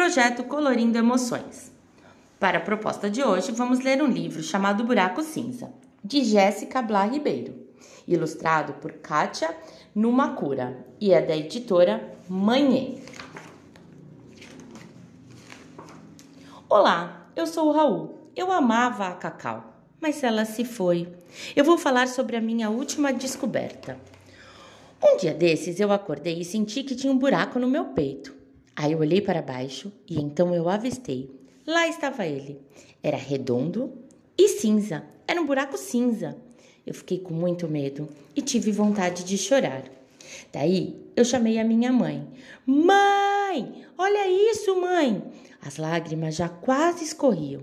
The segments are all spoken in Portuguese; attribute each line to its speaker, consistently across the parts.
Speaker 1: projeto Colorindo Emoções. Para a proposta de hoje, vamos ler um livro chamado Buraco Cinza, de Jéssica Blá Ribeiro, ilustrado por Kátia Numakura e é da editora Manhã. Olá, eu sou o Raul. Eu amava a Cacau, mas ela se foi. Eu vou falar sobre a minha última descoberta. Um dia desses eu acordei e senti que tinha um buraco no meu peito. Aí olhei para baixo e então eu avistei. Lá estava ele. Era redondo e cinza. Era um buraco cinza. Eu fiquei com muito medo e tive vontade de chorar. Daí eu chamei a minha mãe. Mãe, olha isso, mãe! As lágrimas já quase escorriam.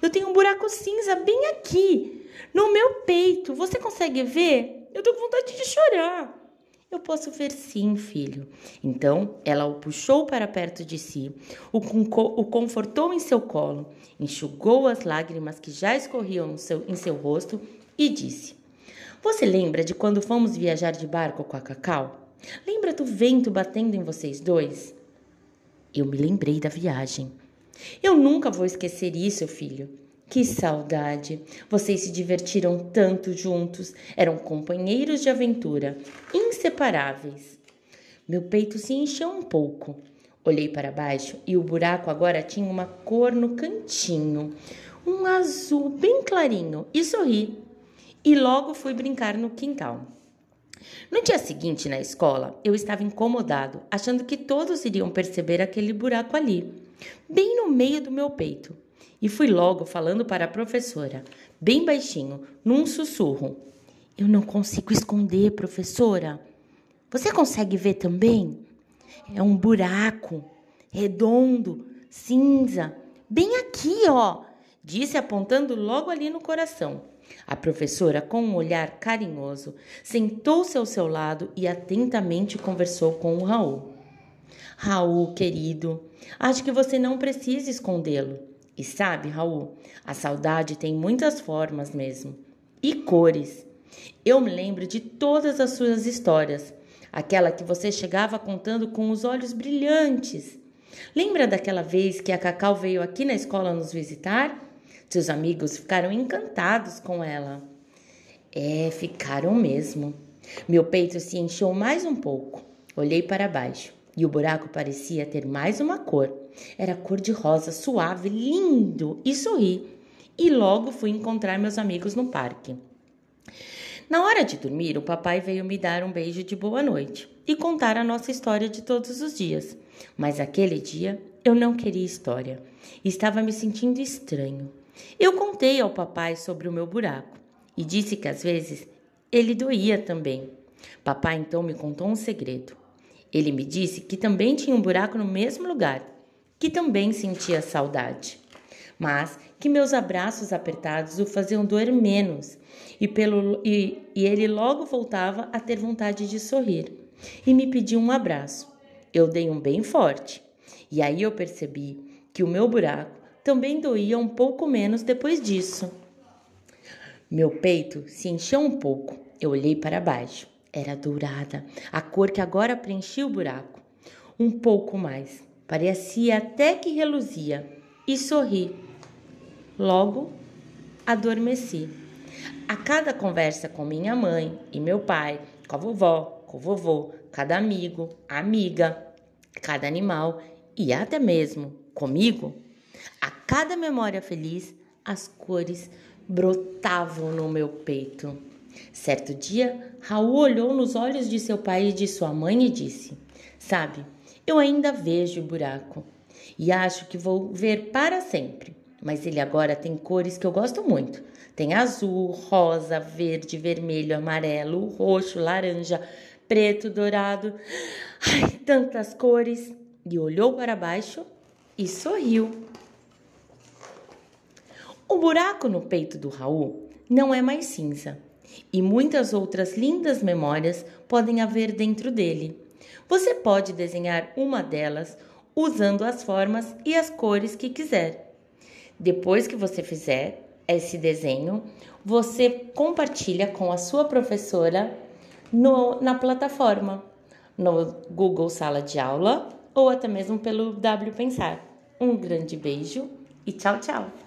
Speaker 1: Eu tenho um buraco cinza bem aqui, no meu peito. Você consegue ver? Eu tô com vontade de chorar. Eu posso ver sim, filho. Então ela o puxou para perto de si, o, o confortou em seu colo, enxugou as lágrimas que já escorriam seu, em seu rosto e disse: Você lembra de quando fomos viajar de barco com a Cacau? Lembra do vento batendo em vocês dois? Eu me lembrei da viagem. Eu nunca vou esquecer isso, filho. Que saudade! Vocês se divertiram tanto juntos, eram companheiros de aventura, inseparáveis. Meu peito se encheu um pouco. Olhei para baixo e o buraco agora tinha uma cor no cantinho, um azul bem clarinho, e sorri. E logo fui brincar no quintal. No dia seguinte, na escola, eu estava incomodado, achando que todos iriam perceber aquele buraco ali, bem no meio do meu peito. E fui logo falando para a professora, bem baixinho, num sussurro. Eu não consigo esconder, professora. Você consegue ver também? É um buraco, redondo, cinza, bem aqui, ó, disse apontando logo ali no coração. A professora, com um olhar carinhoso, sentou-se ao seu lado e atentamente conversou com o Raul. Raul, querido, acho que você não precisa escondê-lo. E sabe, Raul, a saudade tem muitas formas mesmo e cores. Eu me lembro de todas as suas histórias, aquela que você chegava contando com os olhos brilhantes. Lembra daquela vez que a Cacau veio aqui na escola nos visitar? Seus amigos ficaram encantados com ela. É, ficaram mesmo. Meu peito se encheu mais um pouco. Olhei para baixo e o buraco parecia ter mais uma cor. Era cor de rosa, suave, lindo, e sorri. E logo fui encontrar meus amigos no parque. Na hora de dormir, o papai veio me dar um beijo de boa noite e contar a nossa história de todos os dias. Mas aquele dia eu não queria história. Estava me sentindo estranho. Eu contei ao papai sobre o meu buraco e disse que às vezes ele doía também. Papai então me contou um segredo. Ele me disse que também tinha um buraco no mesmo lugar, que também sentia saudade, mas que meus abraços apertados o faziam doer menos e, pelo, e, e ele logo voltava a ter vontade de sorrir e me pediu um abraço. Eu dei um bem forte e aí eu percebi que o meu buraco também doía um pouco menos depois disso. Meu peito se encheu um pouco. Eu olhei para baixo era dourada, a cor que agora preenchia o buraco. Um pouco mais, parecia até que reluzia, e sorri. Logo, adormeci. A cada conversa com minha mãe e meu pai, com a vovó, com o vovô, cada amigo, amiga, cada animal e até mesmo comigo, a cada memória feliz, as cores brotavam no meu peito. Certo dia, Raul olhou nos olhos de seu pai e de sua mãe e disse: Sabe, eu ainda vejo o buraco e acho que vou ver para sempre. Mas ele agora tem cores que eu gosto muito. Tem azul, rosa, verde, vermelho, amarelo, roxo, laranja, preto, dourado. Ai, tantas cores! E olhou para baixo e sorriu. O buraco no peito do Raul não é mais cinza e muitas outras lindas memórias podem haver dentro dele. Você pode desenhar uma delas usando as formas e as cores que quiser. Depois que você fizer esse desenho, você compartilha com a sua professora no, na plataforma, no Google Sala de Aula ou até mesmo pelo W Pensar. Um grande beijo e tchau, tchau!